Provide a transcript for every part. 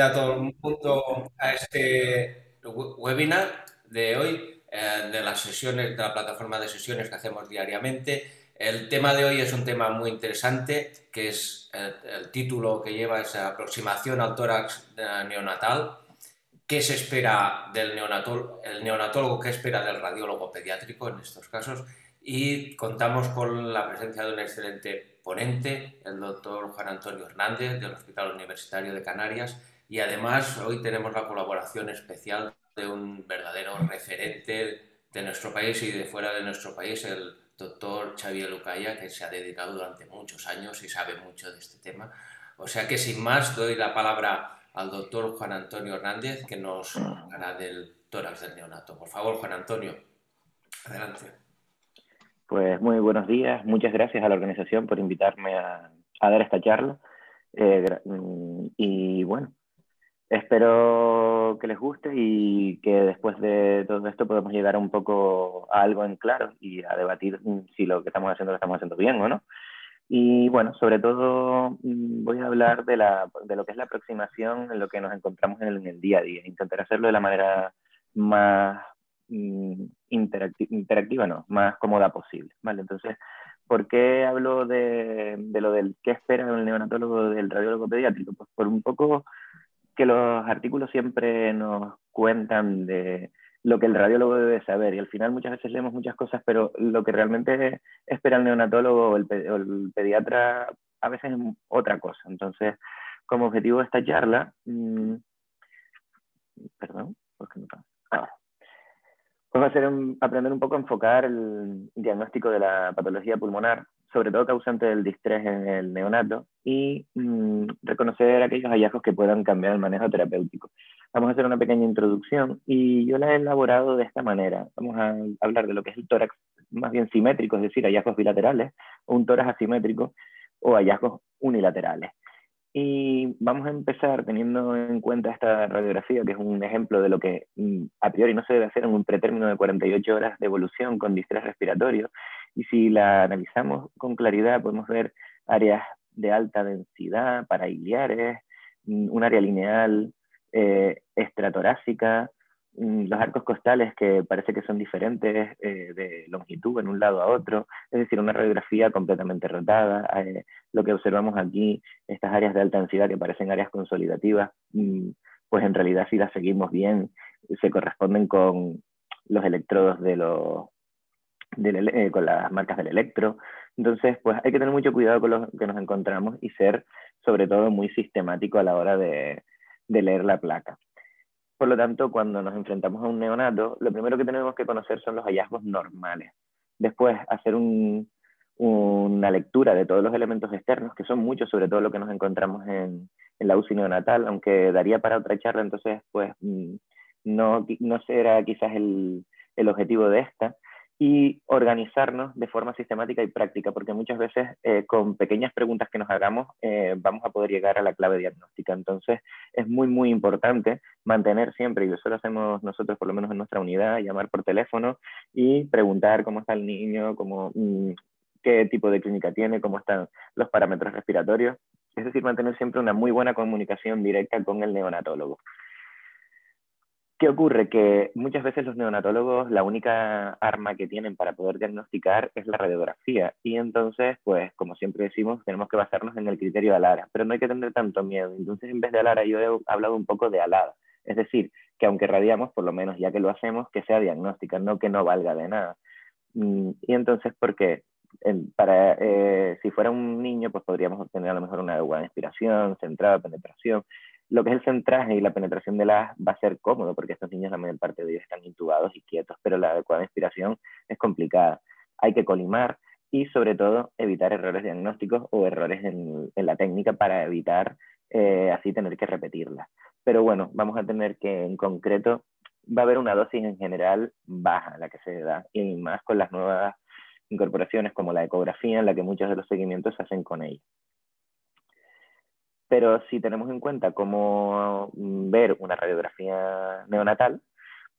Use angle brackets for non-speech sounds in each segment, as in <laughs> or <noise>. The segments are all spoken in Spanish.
a todo el mundo a este webinar de hoy, eh, de las sesiones, de la plataforma de sesiones que hacemos diariamente. El tema de hoy es un tema muy interesante, que es el, título que lleva esa aproximación al tórax neonatal. ¿Qué se espera del neonatólogo, el neonatólogo, qué espera del radiólogo pediátrico en estos casos? Y contamos con la presencia de un excelente ponente, el doctor Juan Antonio Hernández, del Hospital Universitario de Canarias, y además hoy tenemos la colaboración especial de un verdadero referente de nuestro país y de fuera de nuestro país, el doctor Xavier Lucaya, que se ha dedicado durante muchos años y sabe mucho de este tema. O sea que sin más doy la palabra al doctor Juan Antonio Hernández, que nos hablará del tórax del neonato. Por favor, Juan Antonio, adelante. Pues muy buenos días, muchas gracias a la organización por invitarme a, dar esta charla. Eh, mm, y bueno, Espero que les guste y que después de todo esto podamos llegar un poco a algo en claro y a debatir si lo que estamos haciendo lo estamos haciendo bien o no. Y bueno, sobre todo mm, voy a hablar de, la, de lo que es la aproximación en lo que nos encontramos en el, en el día a día. Intentar hacerlo de la manera más mm, interactiva, no, más cómoda posible. ¿vale? Entonces, ¿por qué hablo de, de lo del qué espera el neonatólogo del radiólogo pediátrico? Pues por un poco que los artículos siempre nos cuentan de lo que el radiólogo debe saber y al final muchas veces leemos muchas cosas, pero lo que realmente espera el neonatólogo o el, pediatra a veces es otra cosa. Entonces, como objetivo de esta charla, mmm, perdón, ¿por qué no Ahora. Vamos a hacer aprender un poco a enfocar el diagnóstico de la patología pulmonar sobre todo causante del distrés en el neonato, y mm, reconocer aquellos hallazgos que puedan cambiar el manejo terapéutico. Vamos a hacer una pequeña introducción y yo la he elaborado de esta manera. Vamos a hablar de lo que es el tórax más bien simétrico, es decir, hallazgos bilaterales, o un tórax asimétrico, o hallazgos unilaterales. Y vamos a empezar teniendo en cuenta esta radiografía, que es un ejemplo de lo que mm, a priori no se debe hacer en un pretérmino de 48 horas de evolución con distrés respiratorio. Y si la analizamos con claridad, podemos ver áreas de alta densidad, parailiares, mm, un área lineal eh, estratorácica, los arcos costales que parece que son diferentes eh, de longitud en un lado a otro, es decir, una radiografía completamente rotada. Eh, lo que observamos aquí, estas áreas de alta densidad que parecen áreas consolidativas, mm, pues en realidad si las seguimos bien, se corresponden con los electrodos de los, eh, con las marcas del electro. Entonces, pues hay que tener mucho cuidado con lo que nos encontramos y ser sobre todo muy sistemático a la hora de leer la placa. Por lo tanto, cuando nos enfrentamos a un neonato, lo primero que tenemos que conocer son los hallazgos normales. Después, hacer una lectura de todos los elementos externos, que son muchos, sobre todo lo que nos encontramos en, la UCI neonatal, aunque daría para otra charla, entonces, pues, mm, no, no será quizás el, el objetivo de esta, y organizarnos de forma sistemática y práctica, porque muchas veces eh, con pequeñas preguntas que nos hagamos eh, vamos a poder llegar a la clave diagnóstica. Entonces es muy, muy importante mantener siempre, y eso lo hacemos nosotros por lo menos en nuestra unidad, llamar por teléfono y preguntar cómo está el niño, cómo, mm, qué tipo de clínica tiene, cómo están los parámetros respiratorios. Es decir, mantener siempre una muy buena comunicación directa con el neonatólogo. ¿Qué ocurre? Que muchas veces los neonatólogos la única arma que tienen para poder diagnosticar es la radiografía. Y entonces, pues como siempre decimos, tenemos que basarnos en el criterio de Alara. Pero no hay que tener tanto miedo. Entonces, en vez de Alara, yo he hablado un poco de alada. Es decir, que aunque radiamos, por lo menos ya que lo hacemos, que sea diagnóstica, no que no valga de nada. Mm, y entonces, ¿por qué? Para, eh, si fuera un niño, pues podríamos obtener a lo mejor una buena inspiración, centrada, penetración, lo que es el centraje y la penetración de las va a ser cómodo porque estos niños la mayor parte de ellos están intubados y quietos, pero la adecuada inspiración es complicada. Hay que colimar y sobre todo evitar errores diagnósticos o errores en, la técnica para evitar eh, así tener que repetirla. Pero bueno, vamos a tener que en concreto va a haber una dosis en general baja la que se da y más con las nuevas incorporaciones como la ecografía en la que muchos de los seguimientos se hacen con ella. Pero si tenemos en cuenta cómo mm, ver una radiografía neonatal,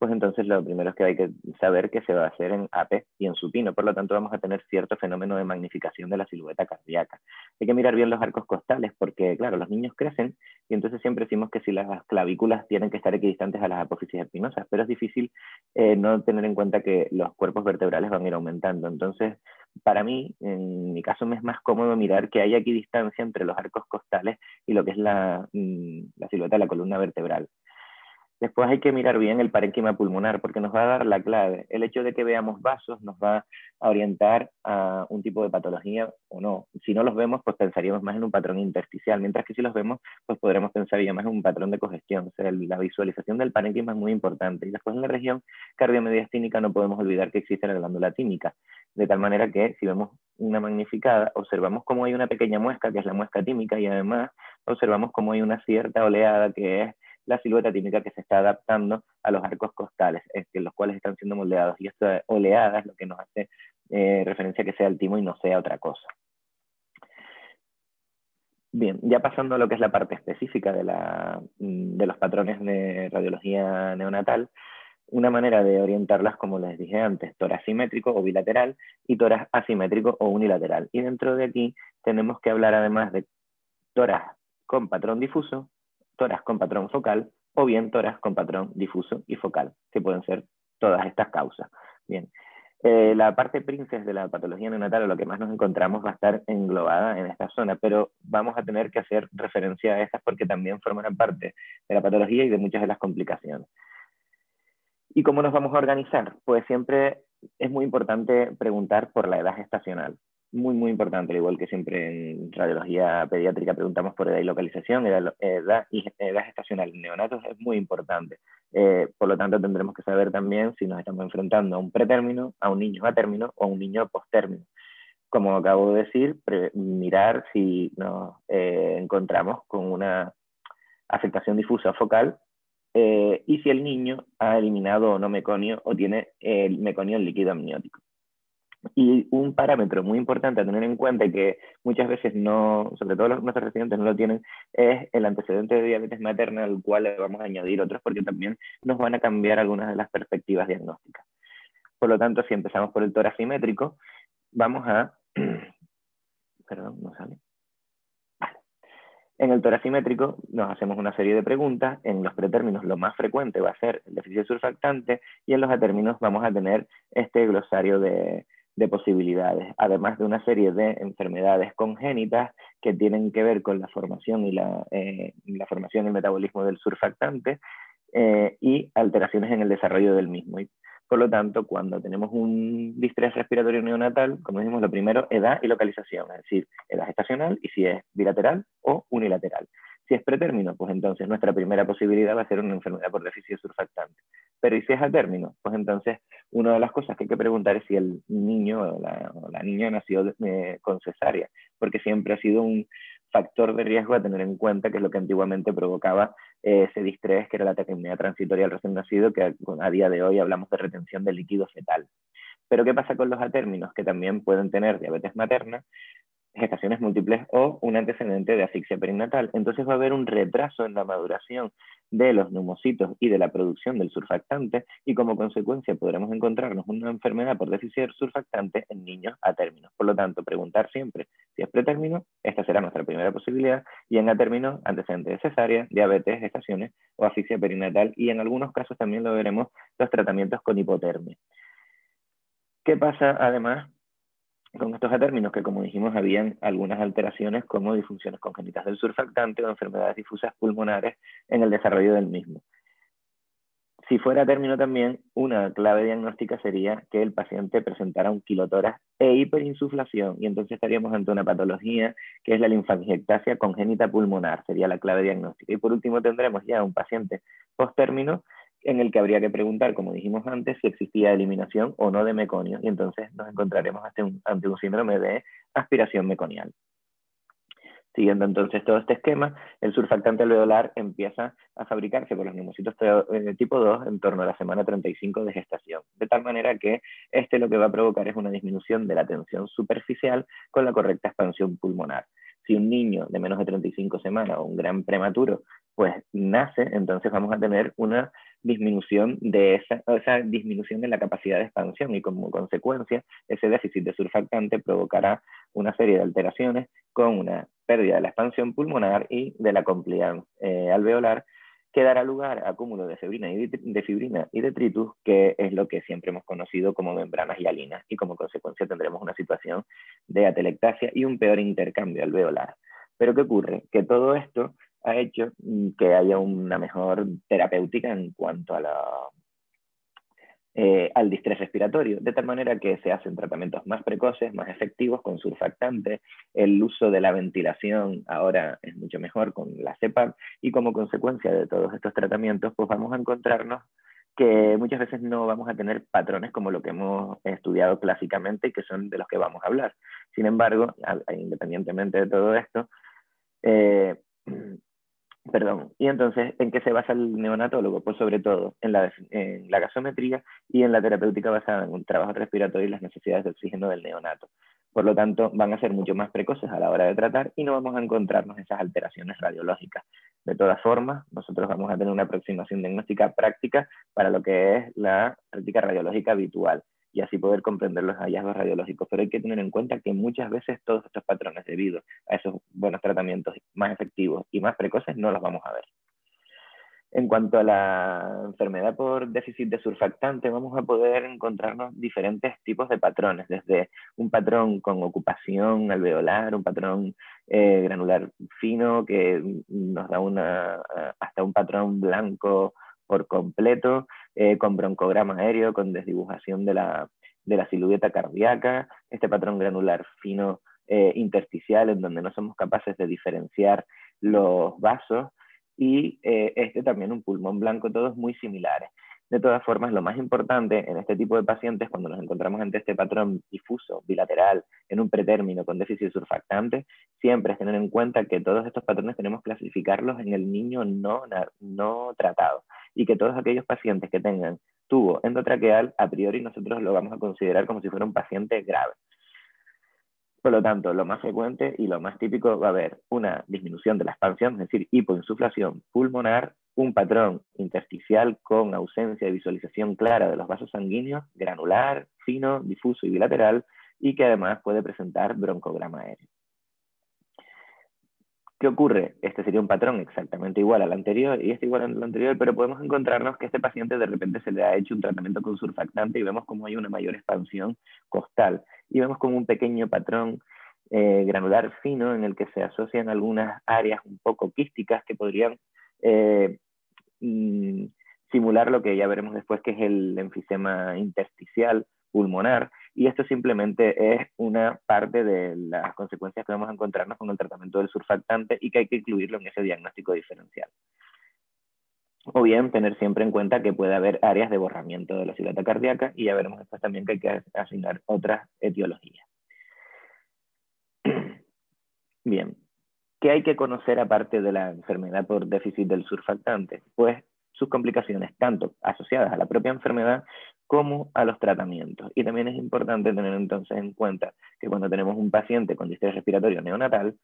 pues entonces lo primero es que hay que saber que se va a hacer en AP y en supino, por lo tanto vamos a tener cierto fenómeno de magnificación de la silueta cardíaca. Hay que mirar bien los arcos costales porque, claro, los niños crecen y entonces siempre decimos que si las clavículas tienen que estar equidistantes a las apófisis espinosas, pero es difícil eh, no tener en cuenta que los cuerpos vertebrales van a ir aumentando. Entonces, para mí, en mi caso, me es más cómodo mirar que hay equidistancia entre los arcos costales y lo que es la, mm, la silueta de la columna vertebral. Después hay que mirar bien el parénquima pulmonar porque nos va a dar la clave. El hecho de que veamos vasos nos va a orientar a un tipo de patología o no. Si no los vemos, pues pensaríamos más en un patrón intersticial, mientras que si los vemos, pues podremos pensar ya más en un patrón de congestión. O sea, la visualización del parénquima es muy importante. Y después en la región cardiomediastínica no podemos olvidar que existe la glándula tímica, de tal manera que si vemos una magnificada, observamos cómo hay una pequeña muesca, que es la muesca tímica, y además observamos cómo hay una cierta oleada que es la silueta típica que se está adaptando a los arcos costales, es que los cuales están siendo moldeados. Y esta oleada es lo que nos hace eh, referencia a que sea el timo y no sea otra cosa. Bien, ya pasando a lo que es la parte específica de, mm, los patrones de radiología neonatal, una manera de orientarlas, como les dije antes, tórax simétrico o bilateral y tórax asimétrico o unilateral. Y dentro de aquí tenemos que hablar además de tórax con patrón difuso, toras con patrón focal o bien toras con patrón difuso y focal, que pueden ser todas estas causas. Bien, eh, la parte princes de la patología neonatal, lo que más nos encontramos, va a estar englobada en esta zona, pero vamos a tener que hacer referencia a estas porque también forman parte de la patología y de muchas de las complicaciones. ¿Y cómo nos vamos a organizar? Pues siempre es muy importante preguntar por la edad gestacional muy, muy importante, al igual que siempre en radiología pediátrica preguntamos por edad y localización, edad, edad y edad gestacional en neonatos es muy importante. Eh, por lo tanto, tendremos que saber también si nos estamos enfrentando a un pretérmino, a un niño a término o a un niño postérmino. Como acabo de decir, mirar si nos eh, encontramos con una afectación difusa focal eh, y si el niño ha eliminado o no meconio o tiene el meconio en líquido amniótico. Y un parámetro muy importante a tener en cuenta que muchas veces no, sobre todo los, nuestros residentes no lo tienen, es el antecedente de diabetes materna al cual le vamos a añadir otros porque también nos van a cambiar algunas de las perspectivas diagnósticas. Por lo tanto, si empezamos por el tórax simétrico, vamos a... <clears throat> Perdón, no sale. En el tórax simétrico nos hacemos una serie de preguntas. En los pretérminos lo más frecuente va a ser el déficit surfactante y en los atérminos vamos a tener este glosario de, de posibilidades, además de una serie de enfermedades congénitas que tienen que ver con la formación y la, eh, formación y el metabolismo del surfactante eh, y alteraciones en el desarrollo del mismo. Y, por lo tanto, cuando tenemos un distrés respiratorio neonatal, como decimos, lo primero, edad y localización, es decir, edad estacional y si es bilateral o unilateral. Si es pretérmino, pues entonces nuestra primera posibilidad va a ser una enfermedad por déficit surfactante. Pero ¿y si es a término? Pues entonces una de las cosas que hay que preguntar es si el niño o la, niña nació eh, con cesárea, porque siempre ha sido un factor de riesgo a tener en cuenta, que es lo que antiguamente provocaba eh, ese distrés, que era la taquimia transitoria al recién nacido, que a, día de hoy hablamos de retención de líquido fetal. Pero ¿qué pasa con los atérminos? Que también pueden tener diabetes materna, gestaciones múltiples o un antecedente de asfixia perinatal. Entonces va a haber un retraso en la maduración de los neumocitos y de la producción del surfactante y como consecuencia podremos encontrarnos una enfermedad por déficit surfactante en niños a término. Por lo tanto, preguntar siempre si es pretérmino, esta será nuestra primera posibilidad, y en a término, antecedente de cesárea, diabetes, gestaciones o asfixia perinatal y en algunos casos también lo veremos los tratamientos con hipotermia. ¿Qué pasa además con estos términos que, como dijimos, habían algunas alteraciones como disfunciones congénitas del surfactante o enfermedades difusas pulmonares en el desarrollo del mismo. Si fuera término también, una clave diagnóstica sería que el paciente presentara un kilotórax e hiperinsuflación, y entonces estaríamos ante una patología que es la linfangiectasia congénita pulmonar, sería la clave diagnóstica. Y por último tendremos ya un paciente post-término en el que habría que preguntar, como dijimos antes, si existía eliminación o no de meconio, y entonces nos encontraremos ante un, síndrome de aspiración meconial. Siguiendo entonces todo este esquema, el surfactante alveolar empieza a fabricarse por los neumocitos eh, tipo 2 en torno a la semana 35 de gestación, de tal manera que este lo que va a provocar es una disminución de la tensión superficial con la correcta expansión pulmonar. Si un niño de menos de 35 semanas o un gran prematuro pues nace, entonces vamos a tener una disminución de esa, esa disminución en la capacidad de expansión y como consecuencia ese déficit de surfactante provocará una serie de alteraciones con una pérdida de la expansión pulmonar y de la eh, alveolar que dará lugar a cúmulo de fibrina, y de fibrina y detritus, que es lo que siempre hemos conocido como membranas hialinas, y como consecuencia tendremos una situación de atelectasia y un peor intercambio alveolar. Pero ¿qué ocurre? Que todo esto ha hecho mm, que haya una mejor terapéutica en cuanto a la, eh, al distrés respiratorio, de tal manera que se hacen tratamientos más precoces, más efectivos con surfactante, el uso de la ventilación ahora es mucho mejor con la CEPAP y como consecuencia de todos estos tratamientos pues vamos a encontrarnos que muchas veces no vamos a tener patrones como lo que hemos estudiado clásicamente y que son de los que vamos a hablar. Sin embargo, independientemente de todo esto, eh, <clears throat> Perdón. Y entonces, ¿en qué se basa el neonatólogo? Pues sobre todo en la, en la gasometría y en la terapéutica basada en un trabajo respiratorio y las necesidades de oxígeno del neonato. Por lo tanto, van a ser mucho más precoces a la hora de tratar y no vamos a encontrarnos esas alteraciones radiológicas. De todas formas, nosotros vamos a tener una aproximación diagnóstica práctica para lo que es la práctica radiológica habitual y así poder comprender los hallazgos radiológicos. Pero hay que tener en cuenta que muchas veces todos estos patrones, debido a esos buenos tratamientos más efectivos y más precoces, no los vamos a ver. En cuanto a la enfermedad por déficit de surfactante, vamos a poder encontrarnos diferentes tipos de patrones, desde un patrón con ocupación alveolar, un patrón eh, granular fino que nos da una, hasta un patrón blanco por completo, eh, con broncograma aéreo, con desdibujación de la, de la silueta cardíaca, este patrón granular fino eh, intersticial en donde no somos capaces de diferenciar los vasos y eh, este también un pulmón blanco, todos muy similares. De todas formas, lo más importante en este tipo de pacientes, cuando nos encontramos ante este patrón difuso, bilateral, en un pretérmino con déficit surfactante, siempre es tener en cuenta que todos estos patrones tenemos que clasificarlos en el niño no, no tratado y que todos aquellos pacientes que tengan tubo endotraqueal, a priori nosotros lo vamos a considerar como si fuera un paciente grave. Por lo tanto, lo más frecuente y lo más típico va a haber una disminución de la expansión, es decir, hipoinsuflación pulmonar, un patrón intersticial con ausencia de visualización clara de los vasos sanguíneos, granular, fino, difuso y bilateral, y que además puede presentar broncograma aéreo. ¿Qué ocurre? Este sería un patrón exactamente igual al anterior y este igual al anterior, pero podemos encontrarnos que este paciente de repente se le ha hecho un tratamiento con surfactante y vemos como hay una mayor expansión costal y vemos como un pequeño patrón eh, granular fino en el que se asocian algunas áreas un poco quísticas que podrían eh, mm, simular lo que ya veremos después que es el enfisema intersticial pulmonar y esto simplemente es una parte de las consecuencias que vamos a encontrarnos con el tratamiento del surfactante y que hay que incluirlo en ese diagnóstico diferencial. O bien tener siempre en cuenta que puede haber áreas de borramiento de la silueta cardíaca y ya veremos después también que hay que asignar otras etiologías. <clears throat> Bien, ¿qué hay que conocer aparte de la enfermedad por déficit del surfactante? Pues sus complicaciones, tanto asociadas a la propia enfermedad como a los tratamientos. Y también es importante tener entonces en cuenta que cuando tenemos un paciente con distrés respiratorio neonatal,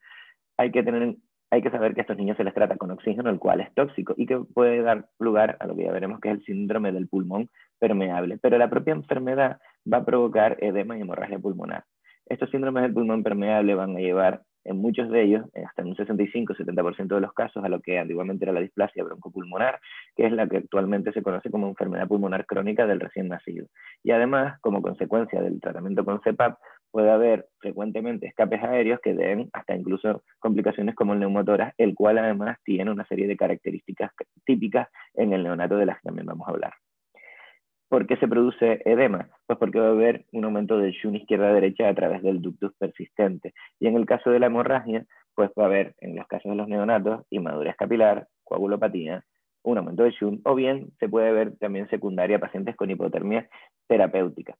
hay que, tener, hay que saber que a estos niños se les trata con oxígeno, el cual es tóxico y que puede dar lugar a lo que ya veremos que es el síndrome del pulmón permeable. Pero la propia enfermedad va a provocar edema y hemorragia pulmonar. Estos síndromes del pulmón permeable van a llevar en muchos de ellos, hasta en un 65-70% de los casos, a lo que antiguamente era la displasia broncopulmonar, que es la que actualmente se conoce como enfermedad pulmonar crónica del recién nacido. Y además, como consecuencia del tratamiento con CEPAP, puede haber frecuentemente escapes aéreos que den hasta incluso complicaciones como el neumotoras, el cual además tiene una serie de características típicas en el neonato de las que también vamos a hablar. ¿Por qué se produce edema? Pues porque va a haber un aumento del shun izquierda-derecha a través del ductus persistente. Y en el caso de la hemorragia, pues va a haber, en los casos de los neonatos, inmadurez capilar, coagulopatía, un aumento de shun, o bien se puede ver también secundaria a pacientes con hipotermia terapéutica.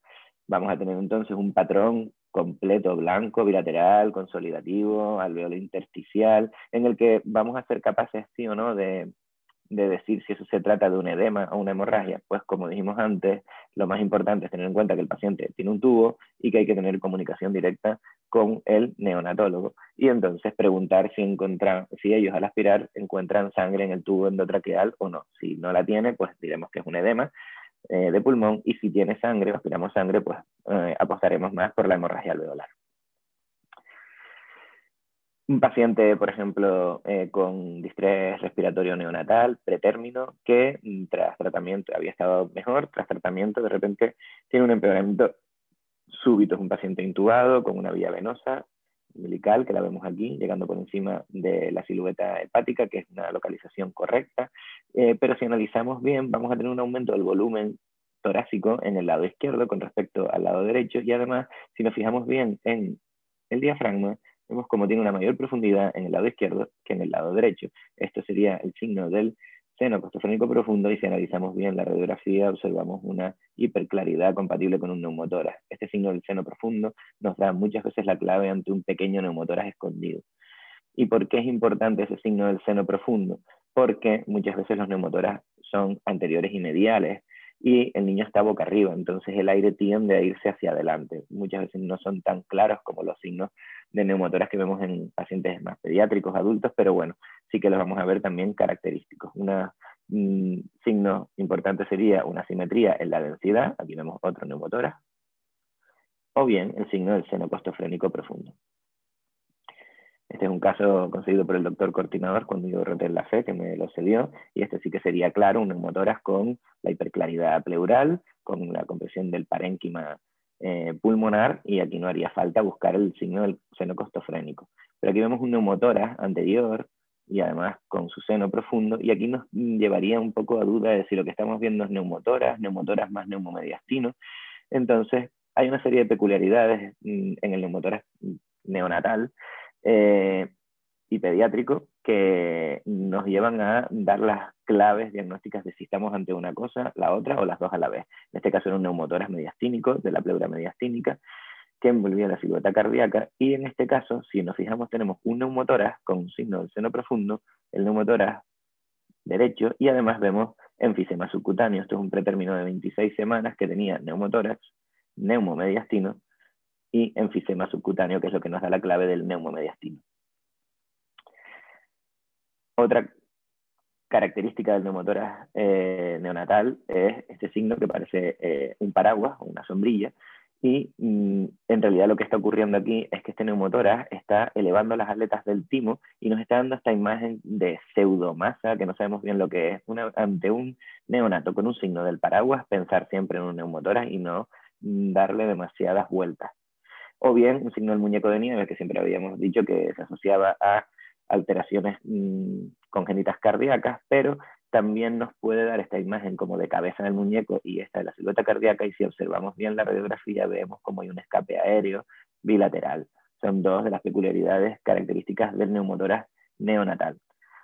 Vamos a tener entonces un patrón completo blanco, bilateral, consolidativo, alveolo intersticial, en el que vamos a ser capaces, sí o no, de de decir si eso se trata de un edema o una hemorragia, pues como dijimos antes, lo más importante es tener en cuenta que el paciente tiene un tubo y que hay que tener comunicación directa con el neonatólogo y entonces preguntar si, encuentran, si ellos al aspirar encuentran sangre en el tubo endotraqueal o no. Si no la tiene, pues diremos que es un edema eh, de pulmón y si tiene sangre, aspiramos sangre, pues eh, apostaremos más por la hemorragia alveolar. Un paciente, por ejemplo, eh, con distrés respiratorio neonatal, pretérmino, que mm, tras tratamiento había estado mejor, tras tratamiento de repente tiene un empeoramiento súbito. Es un paciente intubado con una vía venosa umbilical, que la vemos aquí, llegando por encima de la silueta hepática, que es una localización correcta. Eh, pero si analizamos bien, vamos a tener un aumento del volumen torácico en el lado izquierdo con respecto al lado derecho y además, si nos fijamos bien en el diafragma, vemos como tiene una mayor profundidad en el lado izquierdo que en el lado derecho. Esto sería el signo del seno costofrénico profundo y si analizamos bien la radiografía observamos una hiperclaridad compatible con un neumotórax. Este signo del seno profundo nos da muchas veces la clave ante un pequeño neumotórax escondido. ¿Y por qué es importante ese signo del seno profundo? Porque muchas veces los neumotórax son anteriores y mediales y el niño está boca arriba, entonces el aire tiende a irse hacia adelante. Muchas veces no son tan claros como los signos de neumotoras que vemos en pacientes más pediátricos, adultos, pero bueno, sí que los vamos a ver también característicos. Un mm, signo importante sería una simetría en la densidad, aquí vemos otro neumotora, o bien el signo del seno costofrénico profundo. Este es un caso conseguido por el doctor Cortinador cuando yo roté la fe, que me lo cedió, y este sí que sería claro, un neumotoras con la hiperclaridad pleural, con la compresión del parénquima eh, pulmonar, y aquí no haría falta buscar el signo del seno costofrénico. Pero aquí vemos un neumotoras anterior, y además con su seno profundo, y aquí nos llevaría un poco a duda de si lo que estamos viendo es neumotoras, neumotoras más neumomediastino. Entonces, hay una serie de peculiaridades mm, en el neumotoras neonatal eh, y pediátrico que nos llevan a dar las claves diagnósticas de si estamos ante una cosa, la otra o las dos a la vez. En este caso era un neumotoras mediastínico, de la pleura mediastínica, que envolvía la silueta cardíaca, y en este caso, si nos fijamos, tenemos un neumotoras con un signo del seno profundo, el neumotoras derecho, y además vemos enfisema subcutáneo. Esto es un pretérmino de 26 semanas que tenía neumotórax, neumomediastino y enfisema subcutáneo, que es lo que nos da la clave del neumomediastino. Otra característica del neumotórax eh, neonatal es este signo que parece eh, un paraguas o una sombrilla, y mm, en realidad lo que está ocurriendo aquí es que este neumotórax está elevando las aletas del timo y nos está dando esta imagen de pseudomasa, que no sabemos bien lo que es. ante un neonato con un signo del paraguas, pensar siempre en un neumotórax y no mm, darle demasiadas vueltas o bien un signo del muñeco de nieve, que siempre habíamos dicho que se asociaba a alteraciones mm, congénitas cardíacas, pero también nos puede dar esta imagen como de cabeza del muñeco y esta de la silueta cardíaca, y si observamos bien la radiografía vemos como hay un escape aéreo bilateral. Son dos de las peculiaridades características del neumotórax neonatal.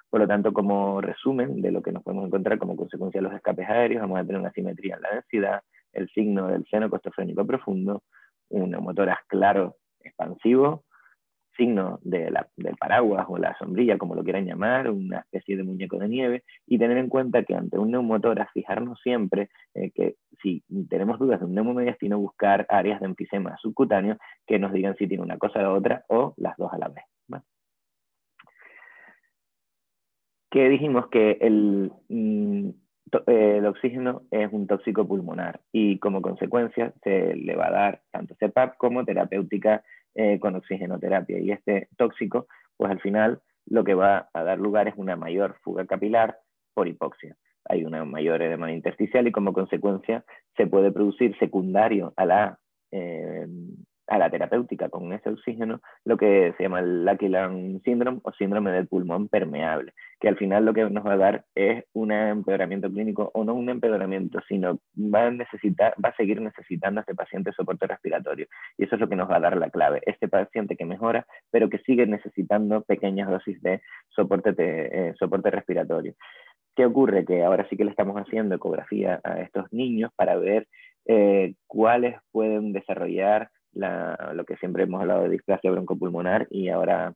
Por lo tanto, como resumen de lo que nos podemos encontrar como consecuencia de los escapes aéreos, vamos a tener una simetría en la densidad, el signo del seno costofrénico profundo, un neumotórax claro expansivo, signo de del paraguas o la sombrilla, como lo quieran llamar, una especie de muñeco de nieve, y tener en cuenta que ante un neumotórax, fijarnos siempre eh, que si tenemos dudas de un neumomediastino, buscar áreas de enfisema subcutáneo que nos digan si tiene una cosa o otra o las dos a la vez. Que dijimos que el, mm, eh, el oxígeno es un tóxico pulmonar y como consecuencia se le va a dar tanto CEPAP como terapéutica eh, con oxigenoterapia. Y este tóxico, pues al final lo que va a dar lugar es una mayor fuga capilar por hipoxia. Hay una mayor edema intersticial y como consecuencia se puede producir secundario a la eh, a la terapéutica con ese oxígeno lo que se llama el Lucky Syndrome o síndrome del pulmón permeable, que al final lo que nos va a dar es un empeoramiento clínico o no un empeoramiento, sino va a, necesitar, va a seguir necesitando este paciente soporte respiratorio. Y eso es lo que nos va a dar la clave. Este paciente que mejora, pero que sigue necesitando pequeñas dosis de soporte, de, eh, soporte respiratorio. ¿Qué ocurre? Que ahora sí que le estamos haciendo ecografía a estos niños para ver eh, cuáles pueden desarrollar lo que siempre hemos hablado de displasia broncopulmonar y ahora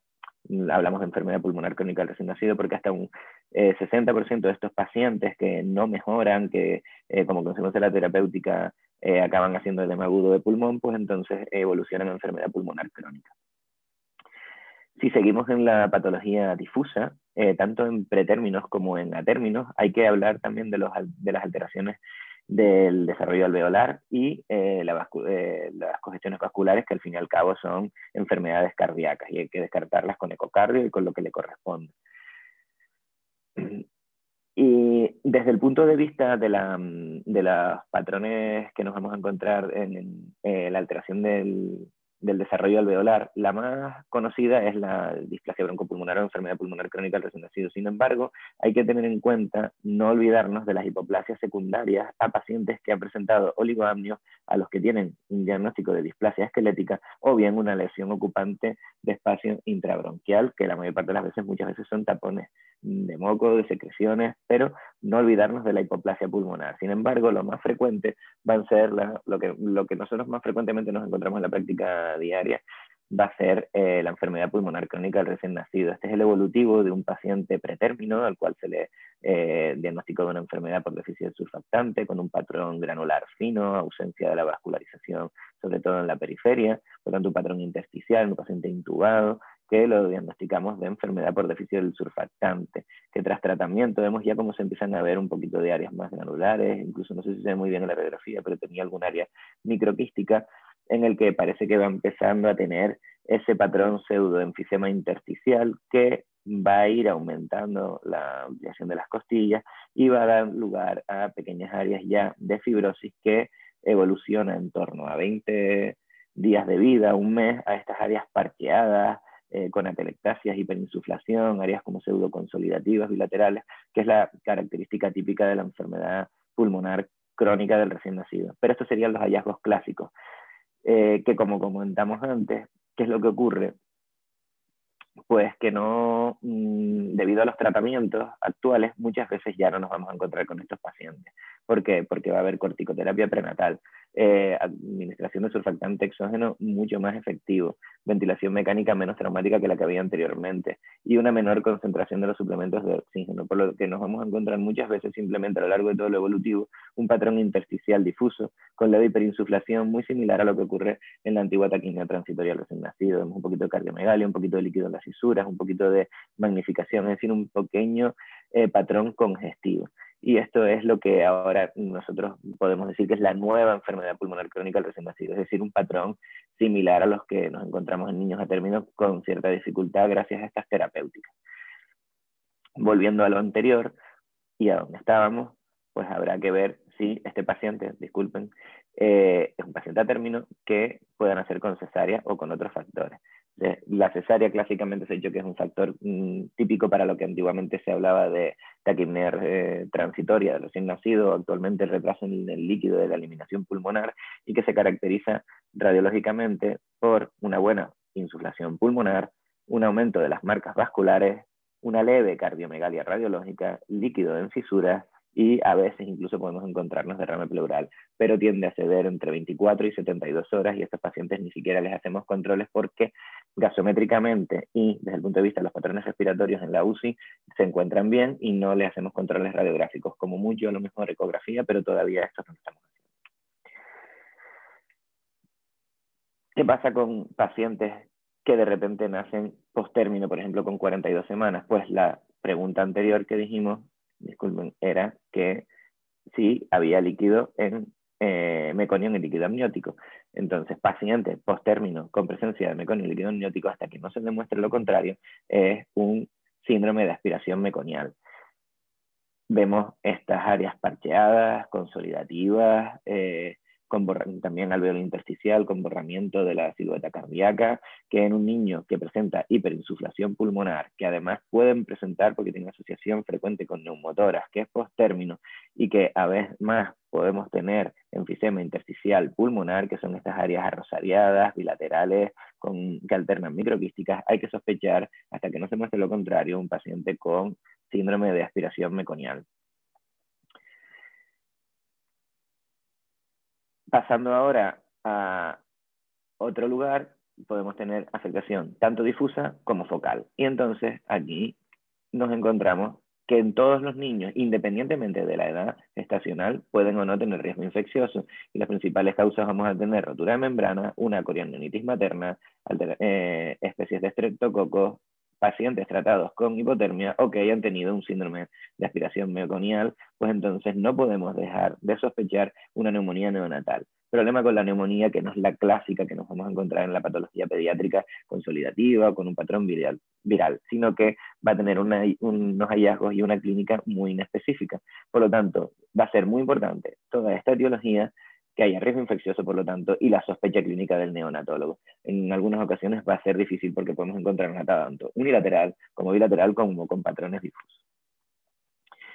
hablamos de enfermedad pulmonar crónica del recién nacido, porque hasta un 60% eh, de estos pacientes que no mejoran, que eh, como consecuencia de la terapéutica eh, acaban haciendo edema agudo de pulmón, pues entonces evolucionan a enfermedad pulmonar crónica. Si seguimos en la patología difusa, tanto en pretérminos como en atérminos, hay que hablar también de, los, de las alteraciones del desarrollo alveolar y eh, eh, las congestiones vasculares, que al fin y al cabo son enfermedades cardíacas y hay que descartarlas con ecocardio y con lo que le corresponde. Y desde el punto de vista de, la, los patrones que nos vamos a encontrar en, eh, la alteración del, del desarrollo alveolar. La más conocida es la displasia broncopulmonar o enfermedad pulmonar crónica del recién nacido. Sin embargo, hay que tener en cuenta no olvidarnos de las hipoplasias secundarias a pacientes que han presentado oligoamnios, a los que tienen un diagnóstico de displasia esquelética o bien una lesión ocupante de espacio intrabronquial, que la mayor parte de las veces, muchas veces son tapones de moco, de secreciones, pero no olvidarnos de la hipoplasia pulmonar. Sin embargo, lo más frecuente van a ser lo, que, lo que nosotros más frecuentemente nos encontramos en la práctica diaria, va a ser eh, la enfermedad pulmonar crónica del recién nacido. Este es el evolutivo de un paciente pretérmino al cual se le eh, diagnosticó de una enfermedad por déficit surfactante con un patrón granular fino, ausencia de la vascularización, sobre todo en la periferia, por tanto un patrón intersticial, un paciente intubado, que lo diagnosticamos de enfermedad por déficit del surfactante, que tras tratamiento vemos ya cómo se empiezan a ver un poquito de áreas más granulares, incluso no sé si se ve muy bien en la radiografía, pero tenía algún área microquística en el que parece que va empezando a tener ese patrón pseudoenfisema intersticial que va a ir aumentando la ampliación de las costillas y va a dar lugar a pequeñas áreas ya de fibrosis que evoluciona en torno a 20 días de vida, un mes, a estas áreas parqueadas, eh, con atelectasias, hiperinsuflación, áreas como pseudoconsolidativas bilaterales, que es la característica típica de la enfermedad pulmonar crónica del recién nacido. Pero estos serían los hallazgos clásicos, eh, que como comentamos antes, ¿qué es lo que ocurre? Pues que no, mm, debido a los tratamientos actuales, muchas veces ya no nos vamos a encontrar con estos pacientes. ¿Por qué? Porque va a haber corticoterapia prenatal eh, administración de surfactante exógeno mucho más efectivo, ventilación mecánica menos traumática que la que había anteriormente y una menor concentración de los suplementos de oxígeno, por lo que nos vamos a encontrar muchas veces simplemente a lo largo de todo lo evolutivo un patrón intersticial difuso con la hiperinsuflación muy similar a lo que ocurre en la antigua taquimia transitoria recién nacido. Vemos un poquito de cardiomegalia, un poquito de líquido en las fisuras, un poquito de magnificación, es decir, un pequeño eh, patrón congestivo. Y esto es lo que ahora nosotros podemos decir que es la nueva enfermedad pulmonar crónica del recién nacido, es decir, un patrón similar a los que nos encontramos en niños a término con cierta dificultad gracias a estas terapéuticas. Volviendo a lo anterior y a donde estábamos, pues habrá que ver si este paciente, disculpen, eh, es un paciente a término que puedan hacer con cesárea o con otros factores. La cesárea clásicamente se ha dicho que es un factor mm, típico para lo que antiguamente se hablaba de taquipnea eh, transitoria de recién nacido, actualmente el retraso en el líquido de la eliminación pulmonar y que se caracteriza radiológicamente por una buena insuflación pulmonar, un aumento de las marcas vasculares, una leve cardiomegalia radiológica, líquido en fisuras y a veces incluso podemos encontrarnos derrame pleural, pero tiende a ceder entre 24 y 72 horas y a estos pacientes ni siquiera les hacemos controles porque gasométricamente y desde el punto de vista de los patrones respiratorios en la UCI se encuentran bien y no les hacemos controles radiográficos, como mucho a lo mejor ecografía, pero todavía esto no lo estamos haciendo. ¿Qué pasa con pacientes que de repente nacen post término, por ejemplo, con 42 semanas? Pues la pregunta anterior que dijimos disculpen, era que si había líquido en eh, meconio en el líquido amniótico. Entonces, paciente post término con presencia de meconio en líquido amniótico hasta que no se demuestre lo contrario, es un síndrome de aspiración meconial. Vemos estas áreas parcheadas, consolidativas, eh, también alveolo intersticial, con borramiento de la silueta cardíaca, que en un niño que presenta hiperinsuflación pulmonar, que además pueden presentar porque tiene asociación frecuente con neumotoras, que es post-término, y que a veces más podemos tener enfisema intersticial pulmonar, que son estas áreas arrosariadas, bilaterales, con, que alternan microquísticas, hay que sospechar, hasta que no se muestre lo contrario, un paciente con síndrome de aspiración meconial. Pasando ahora a otro lugar, podemos tener afectación tanto difusa como focal. Y entonces aquí nos encontramos que en todos los niños, independientemente de la edad estacional, pueden o no tener riesgo infeccioso. Y las principales causas vamos a tener rotura de membrana, una corionitis materna, eh, especies de streptococos, pacientes tratados con hipotermia o que hayan tenido un síndrome de aspiración mioconial, pues entonces no podemos dejar de sospechar una neumonía neonatal. Problema con la neumonía, que no es la clásica que nos vamos a encontrar en la patología pediátrica consolidativa o con un patrón viral, viral sino que va a tener unos hallazgos y una clínica muy inespecífica. Por lo tanto, va a ser muy importante toda esta etiología que haya riesgo infeccioso, por lo tanto, y la sospecha clínica del neonatólogo. En algunas ocasiones va a ser difícil porque podemos encontrar una tanto unilateral como bilateral como con patrones difusos.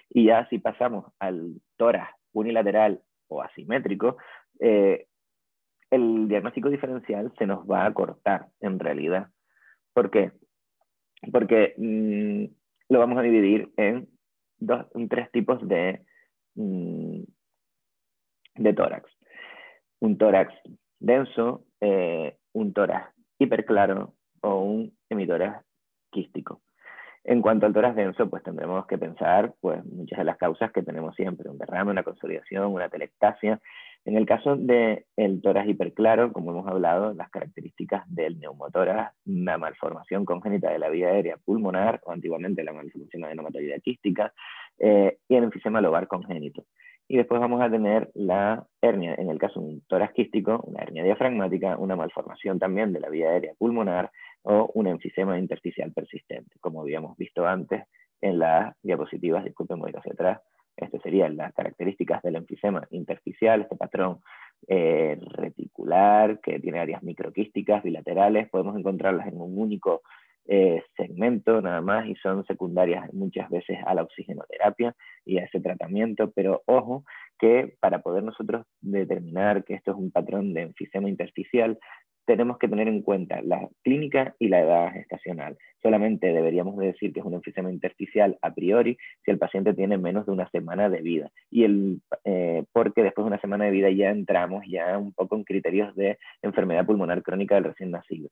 Y ya si pasamos al tórax unilateral o asimétrico, eh, el diagnóstico diferencial se nos va a cortar en realidad. ¿Por qué? Porque mm, lo vamos a dividir en, dos, en tres tipos de, mm, de tórax un tórax denso, eh, un tórax hiperclaro o un hemitórax quístico. En cuanto al tórax denso, pues tendremos que pensar pues, muchas de las causas que tenemos siempre, un derrame, una consolidación, una telectasia. En el caso del tórax hiperclaro, como hemos hablado, las características del neumotórax, la malformación congénita de la vía aérea pulmonar, o antiguamente la malformación adenomatoidea quística, eh, y el enfisema lobar congénito. Y después vamos a tener la hernia, en el caso de un tórax quístico, una hernia diafragmática, una malformación también de la vía aérea pulmonar o un enfisema intersticial persistente, como habíamos visto antes en las diapositivas, disculpen, voy hacia atrás, estas serían las características del enfisema intersticial, este patrón eh, reticular que tiene áreas microquísticas bilaterales, podemos encontrarlas en un único eh, segmento nada más y son secundarias muchas veces a la oxigenoterapia y a ese tratamiento, pero ojo que para poder nosotros determinar que esto es un patrón de enfisema intersticial, tenemos que tener en cuenta la clínica y la edad gestacional. Solamente deberíamos decir que es un enfisema intersticial a priori si el paciente tiene menos de una semana de vida. Y el, eh, porque después de una semana de vida ya entramos ya un poco en criterios de enfermedad pulmonar crónica del recién nacido.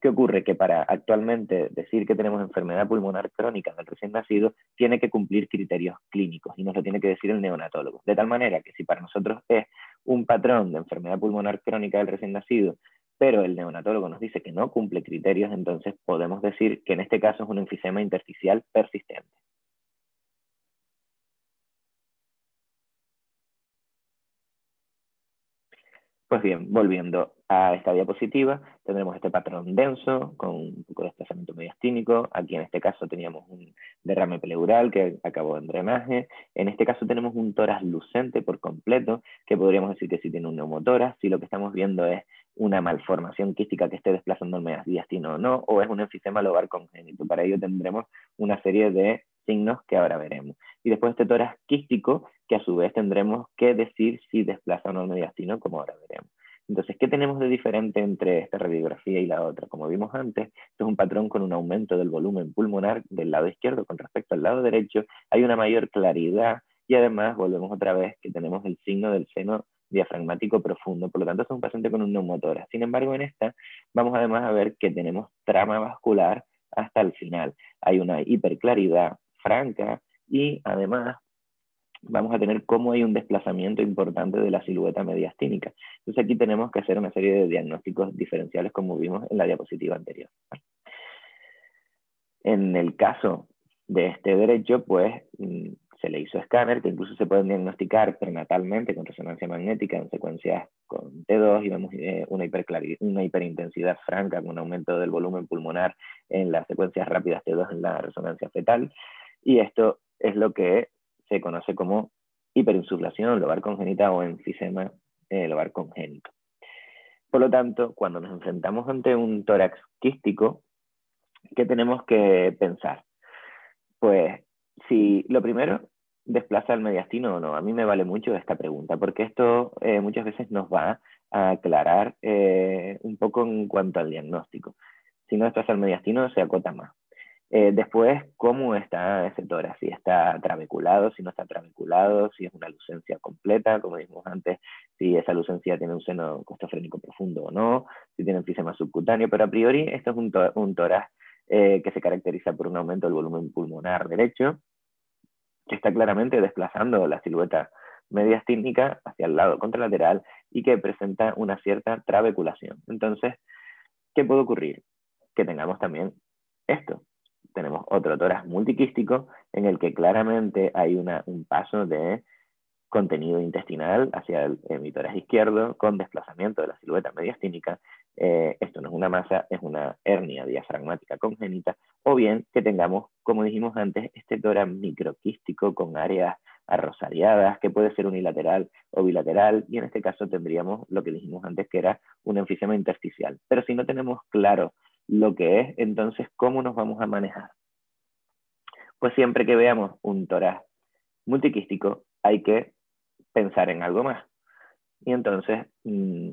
¿Qué ocurre? Que para actualmente decir que tenemos enfermedad pulmonar crónica del recién nacido, tiene que cumplir criterios clínicos y nos lo tiene que decir el neonatólogo. De tal manera que si para nosotros es un patrón de enfermedad pulmonar crónica del recién nacido, pero el neonatólogo nos dice que no cumple criterios, entonces podemos decir que en este caso es un enfisema intersticial persistente. Pues bien, volviendo a esta diapositiva, tendremos este patrón denso con un poco de desplazamiento mediastínico. Aquí en este caso teníamos un derrame pleural que acabó en drenaje. En este caso tenemos un tórax lucente por completo, que podríamos decir que sí tiene un neumotórax, si lo que estamos viendo es una malformación quística que esté desplazando el mediastino o no, o es un enfisema lobar congénito. Para ello tendremos una serie de signos que ahora veremos. Y después este tórax quístico, que a su vez tendremos que decir si desplaza o no el mediastino, como ahora veremos. Entonces, ¿qué tenemos de diferente entre esta radiografía y la otra? Como vimos antes, esto es un patrón con un aumento del volumen pulmonar del lado izquierdo con respecto al lado derecho, hay una mayor claridad y además volvemos otra vez que tenemos el signo del seno diafragmático profundo, por lo tanto es un paciente con un neumotórax. Sin embargo, en esta vamos además a ver que tenemos trama vascular hasta el final. Hay una hiperclaridad franca y además vamos a tener cómo hay un desplazamiento importante de la silueta mediastínica. Entonces aquí tenemos que hacer una serie de diagnósticos diferenciales como vimos en la diapositiva anterior. En el caso de este derecho, pues mm, se le hizo escáner, que incluso se pueden diagnosticar prenatalmente con resonancia magnética en secuencias con T2 y vemos eh, una, una hiperintensidad franca con un aumento del volumen pulmonar en las secuencias rápidas T2 en la resonancia fetal. Y esto es lo que se conoce como hiperinsuflación lobar congénita o enfisema eh, lobar congénito. Por lo tanto, cuando nos enfrentamos ante un tórax quístico, ¿qué tenemos que pensar? Pues si lo primero, desplaza el mediastino o no. A mí me vale mucho esta pregunta, porque esto eh, muchas veces nos va a aclarar eh, un poco en cuanto al diagnóstico. Si no desplaza el mediastino, se acota más. Eh, después, cómo está ese tórax, si está trabeculado, si no está trabeculado, si es una lucencia completa, como dijimos antes, si esa lucencia tiene un seno costofrénico profundo o no, si tiene enfisema subcutáneo, pero a priori esto es un, tórax eh, que se caracteriza por un aumento del volumen pulmonar derecho, que está claramente desplazando la silueta mediastínica hacia el lado contralateral y que presenta una cierta trabeculación. Entonces, ¿qué puede ocurrir? Que tengamos también esto. Tenemos otro tórax multiquístico en el que claramente hay un paso de contenido intestinal hacia el emitórax izquierdo con desplazamiento de la silueta mediastínica. Eh, esto no es una masa, es una hernia diafragmática congénita, o bien que tengamos, como dijimos antes, este tórax microquístico con áreas arrosariadas, que puede ser unilateral o bilateral, y en este caso tendríamos lo que dijimos antes, que era un enfisema intersticial. Pero si no tenemos claro lo que es, entonces, ¿cómo nos vamos a manejar? Pues siempre que veamos un tórax multiquístico, hay que pensar en algo más. Y entonces, mm,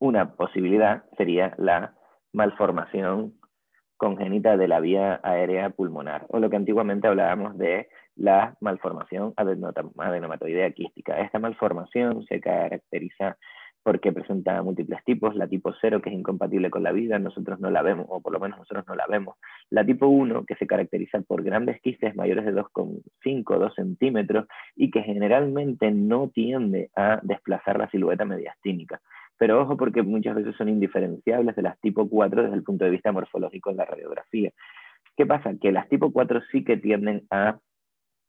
una posibilidad sería la malformación congénita de la vía aérea pulmonar, o lo que antiguamente hablábamos de la malformación adenomatoidea quística. Esta malformación se caracteriza porque presenta múltiples tipos, la tipo 0 que es incompatible con la vida, nosotros no la vemos, o por lo menos nosotros no la vemos, la tipo 1 que se caracteriza por grandes quistes mayores de 2,5 2 centímetros y que generalmente no tiende a desplazar la silueta mediastínica. Pero ojo porque muchas veces son indiferenciables de las tipo 4 desde el punto de vista morfológico en la radiografía. ¿Qué pasa? Que las tipo 4 sí que tienden a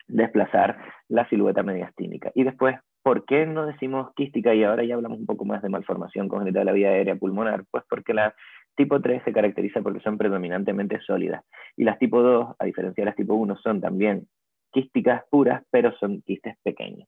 desplazar la silueta mediastínica. Y después, ¿por qué no decimos quística y ahora ya hablamos un poco más de malformación congénita de la vía aérea pulmonar? Pues porque la tipo 3 se caracteriza porque son predominantemente sólidas y las tipo 2, a diferencia de las tipo 1, son también quísticas puras, pero son quistes pequeños.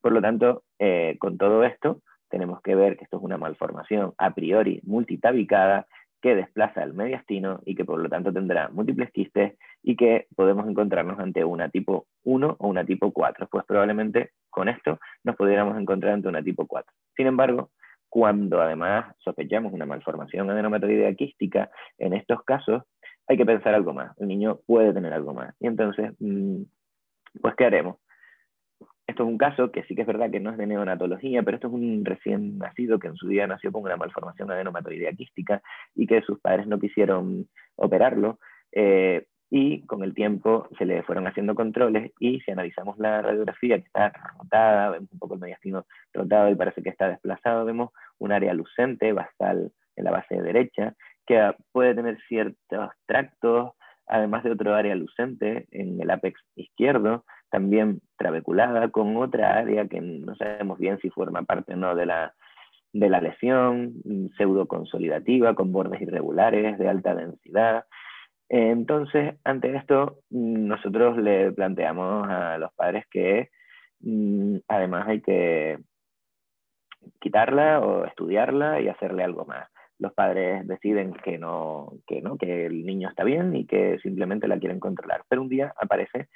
Por lo tanto, eh, con todo esto, tenemos que ver que esto es una malformación a priori multitabicada que desplaza el mediastino y que por lo tanto tendrá múltiples quistes y que podemos encontrarnos ante una tipo 1 o una tipo 4. Pues probablemente con esto nos pudiéramos encontrar ante una tipo 4. Sin embargo, cuando además sospechamos una malformación adenomatoidea quística, en estos casos hay que pensar algo más. El niño puede tener algo más. Y entonces, mm, pues, ¿qué haremos? Esto es un caso que sí que es verdad que no es de neonatología, pero esto es un recién nacido que en su día nació con una malformación adenomatoidea quística y que sus padres no quisieron operarlo. Eh, y con el tiempo se le fueron haciendo controles y si analizamos la radiografía que está rotada, vemos un poco el mediastino rotado y parece que está desplazado, vemos un área lucente basal en la base derecha que puede tener ciertos tractos, además de otro área lucente en el ápex izquierdo, también trabeculada, con otra área que no sabemos bien si forma parte o no de la, de la lesión, pseudoconsolidativa, con bordes irregulares, de alta densidad. Entonces, ante esto, nosotros le planteamos a los padres que mm, además hay que quitarla o estudiarla y hacerle algo más. Los padres deciden que no, que no, que el niño está bien y que simplemente la quieren controlar. Pero un día aparece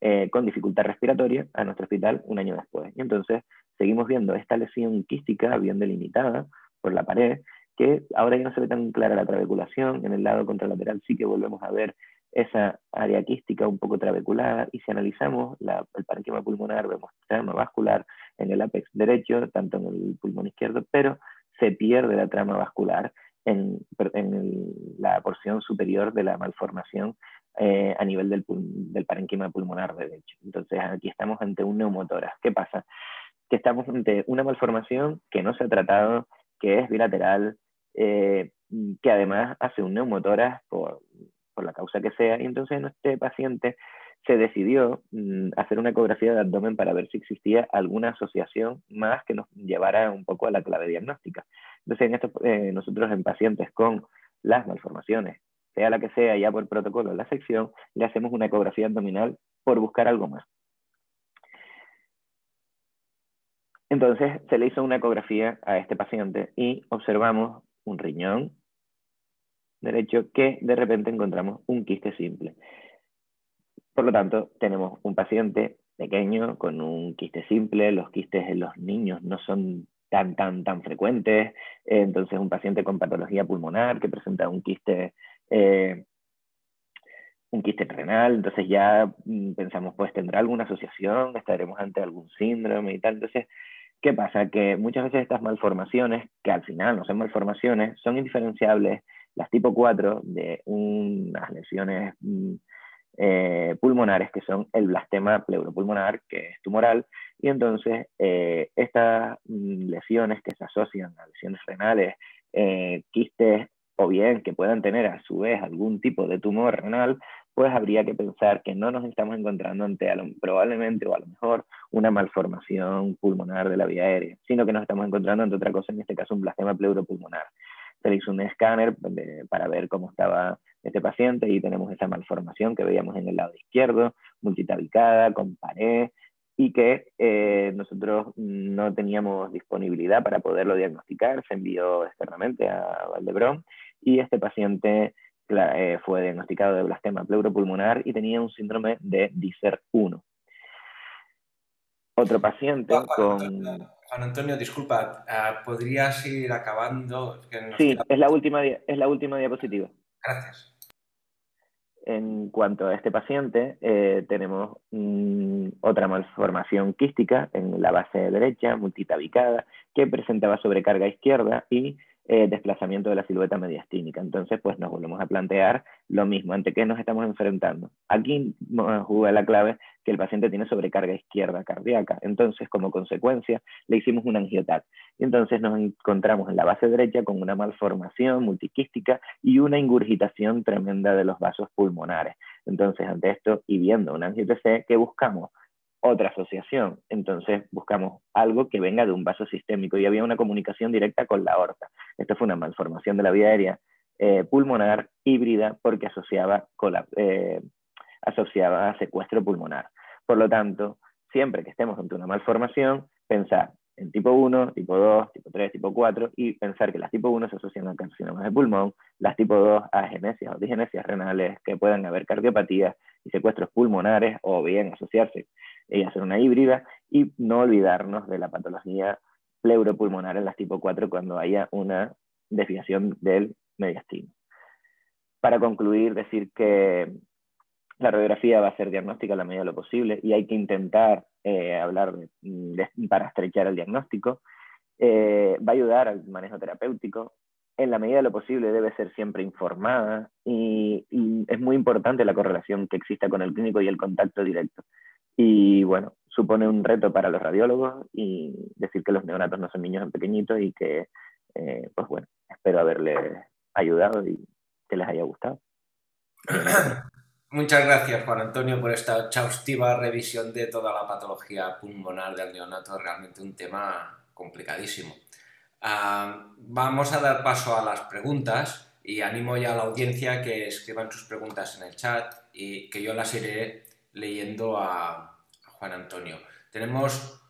eh, con dificultad respiratoria a nuestro hospital un año después. Y entonces seguimos viendo esta lesión quística bien delimitada por la pared, que ahora ya no se ve tan clara la trabeculación, en el lado contralateral sí que volvemos a ver esa área quística un poco trabeculada y si analizamos el parénquima pulmonar vemos trama vascular en el ápex derecho, tanto en el pulmón izquierdo, pero se pierde la trama vascular en, la porción superior de la malformación eh, a nivel del, del, parénquima pulmonar derecho. Entonces aquí estamos ante un neumotórax. ¿Qué pasa? Que estamos ante una malformación que no se ha tratado, que es bilateral, eh, que además hace un neumotórax por, por la causa que sea, y entonces en este paciente se decidió mm, hacer una ecografía de abdomen para ver si existía alguna asociación más que nos llevara un poco a la clave diagnóstica. Entonces, en esto, eh, nosotros en pacientes con las malformaciones sea la que sea, ya por protocolo en la sección, le hacemos una ecografía abdominal por buscar algo más. Entonces se le hizo una ecografía a este paciente y observamos un riñón derecho que de repente encontramos un quiste simple. Por lo tanto, tenemos un paciente pequeño con un quiste simple. Los quistes en los niños no son tan, tan, tan frecuentes. Entonces, un paciente con patología pulmonar que presenta un quiste eh, un quiste renal, entonces ya mm, pensamos, pues tendrá alguna asociación, estaremos ante algún síndrome y tal. Entonces, ¿Qué pasa? Que muchas veces estas malformaciones, que al final no son malformaciones, son indiferenciables las tipo 4 de unas lesiones mm, eh, pulmonares que son el blastema pleuropulmonar, que es tumoral, y entonces eh, estas mm, lesiones que se asocian a lesiones renales, quistes o bien que puedan tener a su vez algún tipo de tumor renal, pues habría que pensar que no nos estamos encontrando ante probablemente o a lo mejor una malformación pulmonar de la vía aérea, sino que nos estamos encontrando ante otra cosa, en este caso un blastema pleuropulmonar. Se hizo un escáner para ver cómo estaba este paciente y tenemos esa malformación que veíamos en el lado izquierdo, multitabicada, con pared, y que eh, nosotros no teníamos disponibilidad para poderlo diagnosticar, se envió externamente a Valdebrón y este paciente eh, fue diagnosticado de blastema pleuropulmonar y tenía un síndrome de Dicer 1. Otro paciente con... Juan Antonio, disculpa, ah, ¿podrías ir acabando? sí, es, la última, es la última diapositiva. Gracias. En cuanto a este paciente, eh, tenemos mm, otra malformación quística en la base derecha, multitabicada, que presentaba sobrecarga izquierda y eh, desplazamiento de la silueta mediastínica. Entonces, pues nos volvemos a plantear lo mismo, ante qué nos estamos enfrentando. Aquí juega la clave que el paciente tiene sobrecarga izquierda cardíaca. Entonces, como consecuencia, le hicimos un angiotat. Y entonces nos encontramos en la base derecha con una malformación multiquística y una ingurgitación tremenda de los vasos pulmonares. Entonces, ante esto y viendo un angio-TC, ¿qué buscamos? otra asociación. Entonces buscamos algo que venga de un vaso sistémico y había una comunicación directa con la aorta. Esto fue una malformación de la vía aérea eh, pulmonar híbrida porque asociaba, eh, asociaba a secuestro pulmonar. Por lo tanto, siempre que estemos ante una malformación, pensar en tipo 1, tipo 2, tipo 3, tipo 4 y pensar que las tipo 1 se asocian a carcinomas de pulmón, las tipo 2 a agenesias o digenesias renales, que puedan haber cardiopatías y secuestros pulmonares o bien asociarse y hacer una híbrida y no olvidarnos de la patología pleuropulmonar en las tipo 4 cuando haya una desviación del mediastino. Para concluir, decir que la radiografía va a ser diagnóstica a la medida de lo posible y hay que intentar eh, hablar para estrechar el diagnóstico. Eh, va a ayudar al manejo terapéutico. En la medida de lo posible debe ser siempre informada y, es muy importante la correlación que exista con el clínico y el contacto directo. Y bueno, supone un reto para los radiólogos y decir que los neonatos no son niños pequeñitos y que, eh, pues bueno, espero haberles ayudado y que les haya gustado. <clears throat> Muchas gracias, Juan Antonio, por esta exhaustiva revisión de toda la patología pulmonar del neonato, realmente un tema complicadísimo. Ah, vamos a dar paso a las preguntas y animo ya a la audiencia que escriban sus preguntas en el chat y que yo las iré leyendo a, Antonio. Tenemos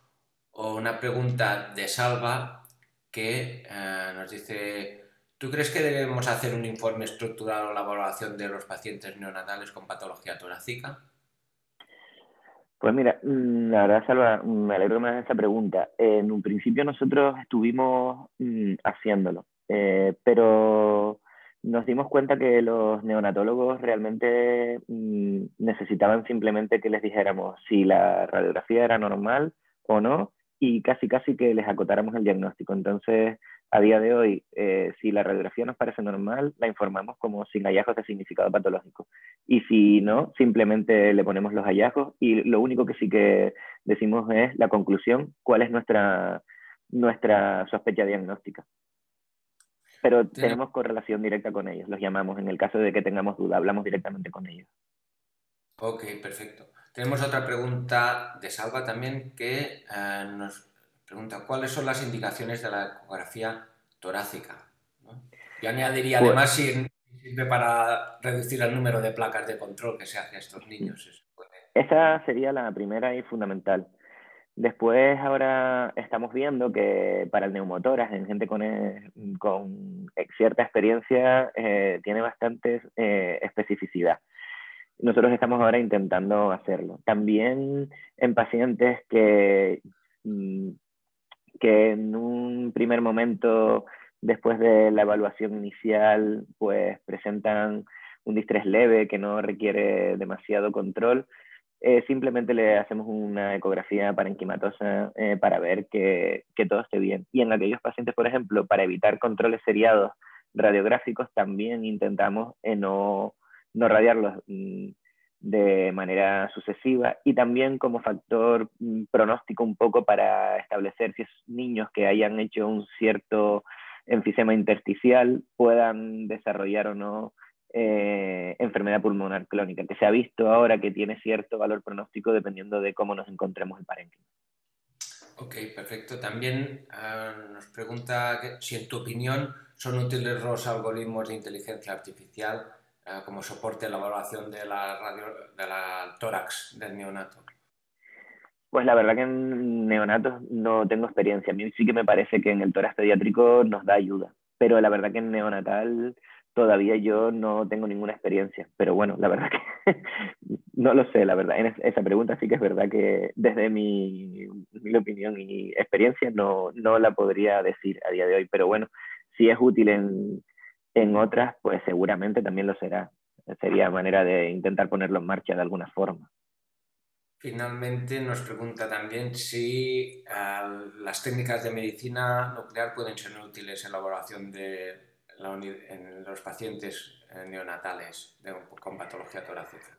una pregunta de Salva que eh, nos dice ¿Tú crees que debemos hacer un informe estructurado o la evaluación de los pacientes neonatales con patología torácica? Pues mira, mm, la verdad, Salva, me alegro más de esta pregunta. En un principio nosotros estuvimos mm, haciéndolo, eh, pero nos dimos cuenta que los neonatólogos realmente mm, necesitaban simplemente que les dijéramos si la radiografía era normal o no y casi casi que les acotáramos el diagnóstico. Entonces, a día de hoy, eh, si la radiografía nos parece normal, la informamos como sin hallazgos de significado patológico. Y si no, simplemente le ponemos los hallazgos y lo único que sí que decimos es la conclusión, cuál es nuestra, nuestra sospecha diagnóstica. Pero tenemos correlación directa con ellos, los llamamos en el caso de que tengamos duda, hablamos directamente con ellos. Ok, perfecto. Tenemos otra pregunta de Salva también que eh, nos pregunta cuáles son las indicaciones de la ecografía torácica. Yo añadiría pues además si sirve para reducir el número de placas de control que se hace a estos niños. Esa sería la primera y fundamental. Después ahora estamos viendo que para el neumotoras, en gente con, eh, con cierta experiencia, eh, tiene bastante especificidad. Nosotros estamos ahora intentando hacerlo. También en pacientes que, mm, que en un primer momento, después de la evaluación inicial, pues presentan un distrés leve que no requiere demasiado control, eh, simplemente le hacemos una ecografía parenquimatosa eh, para ver que, que, todo esté bien. Y en aquellos pacientes, por ejemplo, para evitar controles seriados radiográficos, también intentamos eh, no, no radiarlos mm, de manera sucesiva y también como factor mm, pronóstico un poco para establecer si es niños que hayan hecho un cierto enfisema intersticial puedan desarrollar o no eh, enfermedad pulmonar crónica, que se ha visto ahora que tiene cierto valor pronóstico dependiendo de cómo nos encontremos el parénquima. Ok, perfecto. También uh, nos pregunta que, si en tu opinión son útiles los algoritmos de inteligencia artificial uh, como soporte en la evaluación de la, radio, de la tórax del neonato. Pues la verdad que en neonatos no tengo experiencia. A mí sí que me parece que en el tórax pediátrico nos da ayuda, pero la verdad que en neonatal todavía yo no tengo ninguna experiencia, pero bueno, la verdad que <laughs> no lo sé, la verdad. En esa pregunta sí que es verdad que desde mi, opinión y experiencia no, no, la podría decir a día de hoy, pero bueno, si es útil en, en otras, pues seguramente también lo será. Sería manera de intentar ponerlo en marcha de alguna forma. Finalmente nos pregunta también si uh, las técnicas de medicina nuclear pueden ser útiles en la evaluación de en los pacientes eh, neonatales con patología torácica?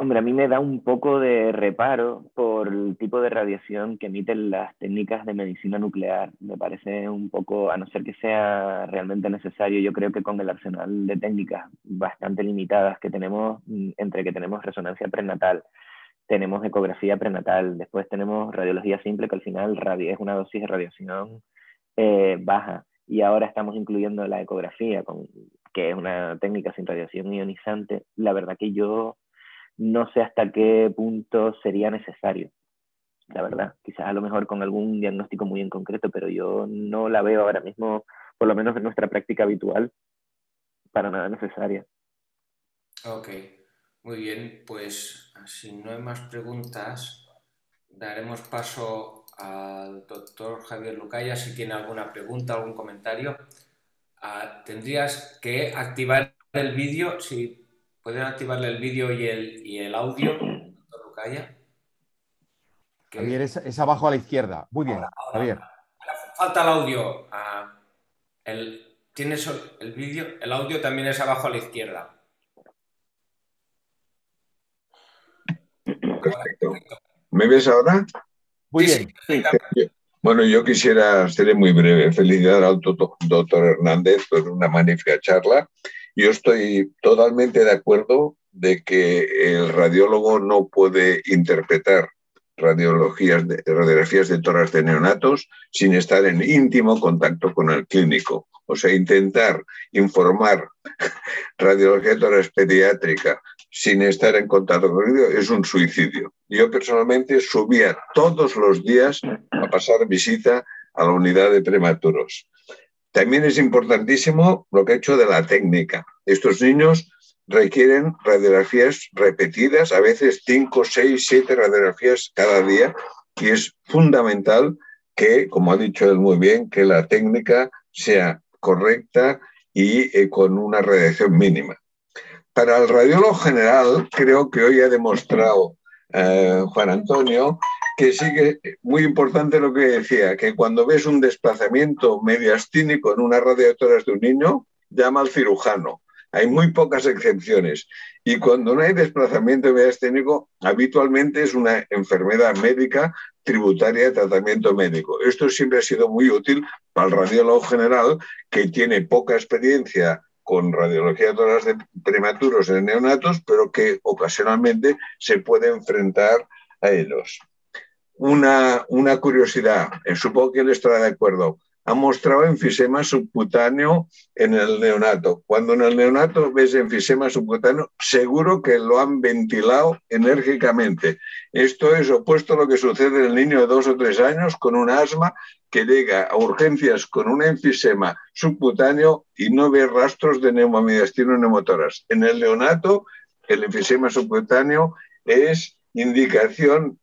Hombre, a mí me da un poco de reparo por el tipo de radiación que emiten las técnicas de medicina nuclear. Me parece un poco, a no ser que sea realmente necesario, yo creo que con el arsenal de técnicas bastante limitadas que tenemos, mm, entre que tenemos resonancia prenatal, tenemos ecografía prenatal, después tenemos radiología simple, que al final es una dosis de radiación eh, baja y ahora estamos incluyendo la ecografía, con, que es una técnica sin radiación ionizante, la verdad que yo no sé hasta qué punto sería necesario, la verdad. Quizás a lo mejor con algún diagnóstico muy en concreto, pero yo no la veo ahora mismo, por lo menos en nuestra práctica habitual, para nada necesaria. Ok, muy bien, pues si no hay más preguntas, daremos paso al doctor Javier Lucaya si tiene alguna pregunta, algún comentario. Ah, tendrías que activar el vídeo, si pueden activarle el vídeo y el, y el audio, doctor Lucaya. Javier, es, abajo a la izquierda. Muy bien, Javier. Falta el audio. Ah, el, ¿Tienes el vídeo? El audio también es abajo a la izquierda. Perfecto. ¿Me ves ahora? Muy bien. Bueno, yo quisiera, ser muy breve, felicitar al doctor Hernández por una magnífica charla. Yo estoy totalmente de acuerdo de que el radiólogo no puede interpretar radiologías de, radiografías de toras de neonatos sin estar en íntimo contacto con el clínico. O sea, intentar informar <laughs> radiología de toras pediátrica sin estar en contacto con ello es un suicidio. Yo personalmente subía todos los días a pasar visita a la unidad de prematuros. También es importantísimo lo que he hecho de la técnica. Estos niños requieren radiografías repetidas, a veces 5, 6, 7 radiografías cada día, y es fundamental que, como ha dicho él muy bien, que la técnica sea correcta y eh, con una radiación mínima. Para el radiólogo general, creo que hoy ha demostrado eh, Juan Antonio que sigue muy importante lo que decía, que cuando ves un desplazamiento mediastínico en una radiadoras de un niño, llama al cirujano. Hay muy pocas excepciones. Y cuando no hay desplazamiento mediastínico, habitualmente es una enfermedad médica tributaria de tratamiento médico. Esto siempre ha sido muy útil para el radiólogo general, que tiene poca experiencia con radiología de horas de prematuros en neonatos, pero que ocasionalmente se puede enfrentar a ellos. Una, una curiosidad, eh, supongo que él estará de acuerdo ha mostrado enfisema subcutáneo en el neonato. Cuando en el neonato ves enfisema subcutáneo, seguro que lo han ventilado enérgicamente. Esto es opuesto a lo que sucede en el niño de dos o tres años con un asma que llega a urgencias con un enfisema subcutáneo y no ve rastros de neumomediastino en neumotoras. En el neonato, el enfisema subcutáneo es indicación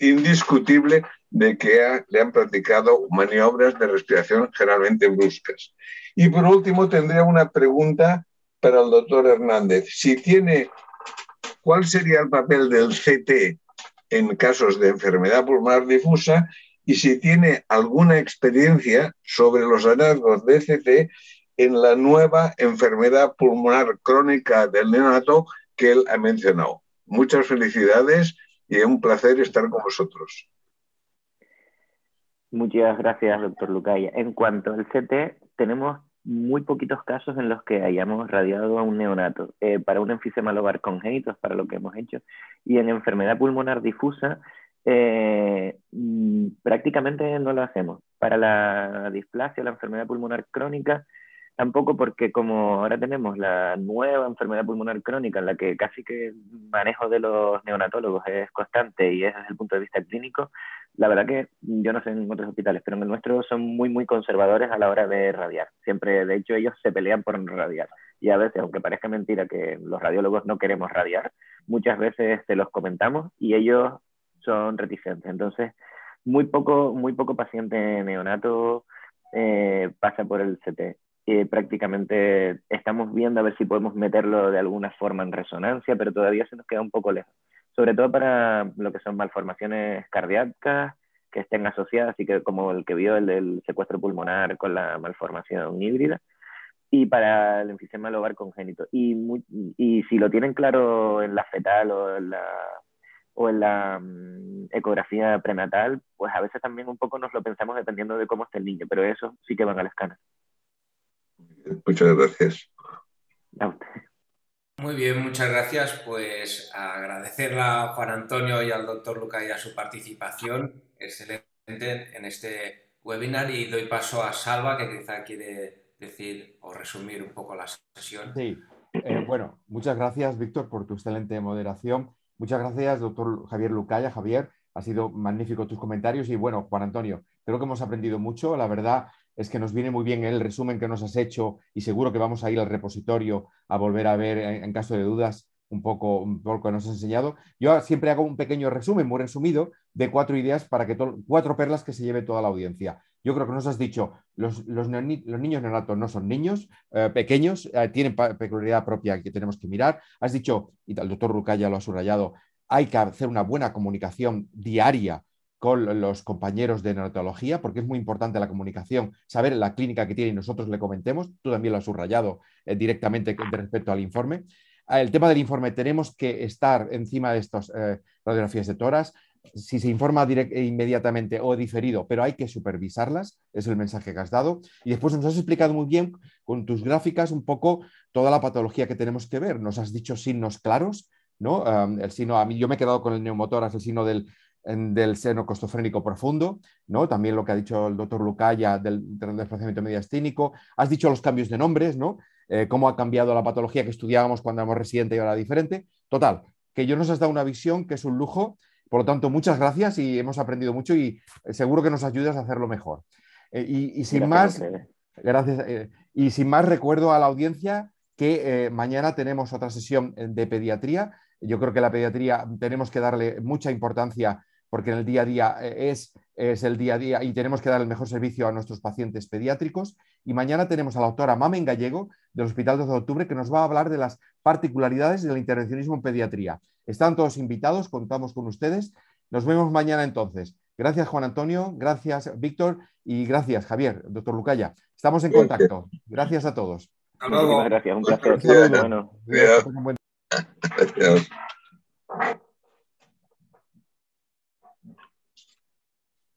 indiscutible de que le han practicado maniobras de respiración generalmente bruscas. Y por último, tendría una pregunta para el doctor Hernández. Si tiene cuál sería el papel del CT en casos de enfermedad pulmonar difusa y si tiene alguna experiencia sobre los hallazgos de CT en la nueva enfermedad pulmonar crónica del neonato que él ha mencionado. Muchas felicidades y es un placer estar con vosotros. Muchas gracias, doctor Lucaya. En cuanto al CT, tenemos muy poquitos casos en los que hayamos radiado a un neonato. Eh, para un enfisema lobar congénito, para lo que hemos hecho, y en enfermedad pulmonar difusa, eh, mm, prácticamente no lo hacemos. Para la displasia, la enfermedad pulmonar crónica, Tampoco porque como ahora tenemos la nueva enfermedad pulmonar crónica en la que casi que el manejo de los neonatólogos es constante y es desde el punto de vista clínico, la verdad que yo no sé en otros hospitales, pero en el nuestro son muy, muy conservadores a la hora de radiar. Siempre, de hecho, ellos se pelean por radiar. Y a veces, aunque parezca mentira que los radiólogos no queremos radiar, muchas veces se los comentamos y ellos son reticentes. Entonces, muy poco, muy poco paciente neonato eh, pasa por el CT prácticamente estamos viendo a ver si podemos meterlo de alguna forma en resonancia, pero todavía se nos queda un poco lejos. Sobre todo para lo que son malformaciones cardíacas que estén asociadas, así que como el que vio el del secuestro pulmonar con la malformación híbrida, y para el enfisema lobar congénito. Y, y si lo tienen claro en la fetal o en la, o en la mm, ecografía prenatal, pues a veces también un poco nos lo pensamos dependiendo de cómo esté el niño, pero eso sí que van a la escala. Muchas gracias. Muy bien, muchas gracias. Pues agradecerle a Juan Antonio y al doctor Luca y su participación excelente en este webinar y doy paso a Salva, que quizá quiere decir o resumir un poco la sesión. Sí, eh, bueno, muchas gracias, Víctor, por tu excelente moderación. Muchas gracias, doctor Javier Lucaya. Javier, ha sido magnífico tus comentarios y bueno, Juan Antonio, creo que hemos aprendido mucho. La verdad, es que nos viene muy bien el resumen que nos has hecho y seguro que vamos a ir al repositorio a volver a ver en, caso de dudas un poco, un poco que nos has enseñado. Yo siempre hago un pequeño resumen, muy resumido, de cuatro ideas para que cuatro perlas que se lleve toda la audiencia. Yo creo que nos has dicho, los, los, niños neonatos no son niños eh, pequeños, eh, tienen peculiaridad propia que tenemos que mirar. Has dicho, y el doctor Rucaya lo ha subrayado, hay que hacer una buena comunicación diaria con los compañeros de neonatología, porque es muy importante la comunicación, saber la clínica que tiene y nosotros le comentemos. Tú también lo has subrayado eh, directamente respecto al informe. Ah, el tema del informe, tenemos que estar encima de estas eh, radiografías de toras. Si se informa inmediatamente o diferido, pero hay que supervisarlas, es el mensaje que has dado. Y después nos has explicado muy bien con tus gráficas un poco toda la patología que tenemos que ver. Nos has dicho signos claros, ¿no? el signo, a mí yo me he quedado con el neumotoras, el signo del, del seno costofrénico profundo, ¿no? También lo que ha dicho el doctor Lucaya del, desplazamiento mediastínico. Has dicho los cambios de nombres, ¿no? Eh, cómo ha cambiado la patología que estudiábamos cuando éramos residente y ahora diferente. Total, que yo nos has dado una visión que es un lujo. Por lo tanto, muchas gracias y hemos aprendido mucho y eh, seguro que nos ayudas a hacerlo mejor. Eh, y, sin más, gracias. y sin más, recuerdo a la audiencia que mañana tenemos otra sesión de pediatría. Yo creo que la pediatría tenemos que darle mucha importancia porque en el día a día eh, es, es el día a día y tenemos que dar el mejor servicio a nuestros pacientes pediátricos. Y mañana tenemos a la doctora Mamen Gallego del Hospital 12 de Octubre que nos va a hablar de las particularidades del intervencionismo en pediatría. Están todos invitados, contamos con ustedes. Nos vemos mañana entonces. Gracias Juan Antonio, gracias Víctor y gracias Javier, doctor Lucaya. Estamos en contacto. Gracias a todos. Gracias, un placer. Bueno.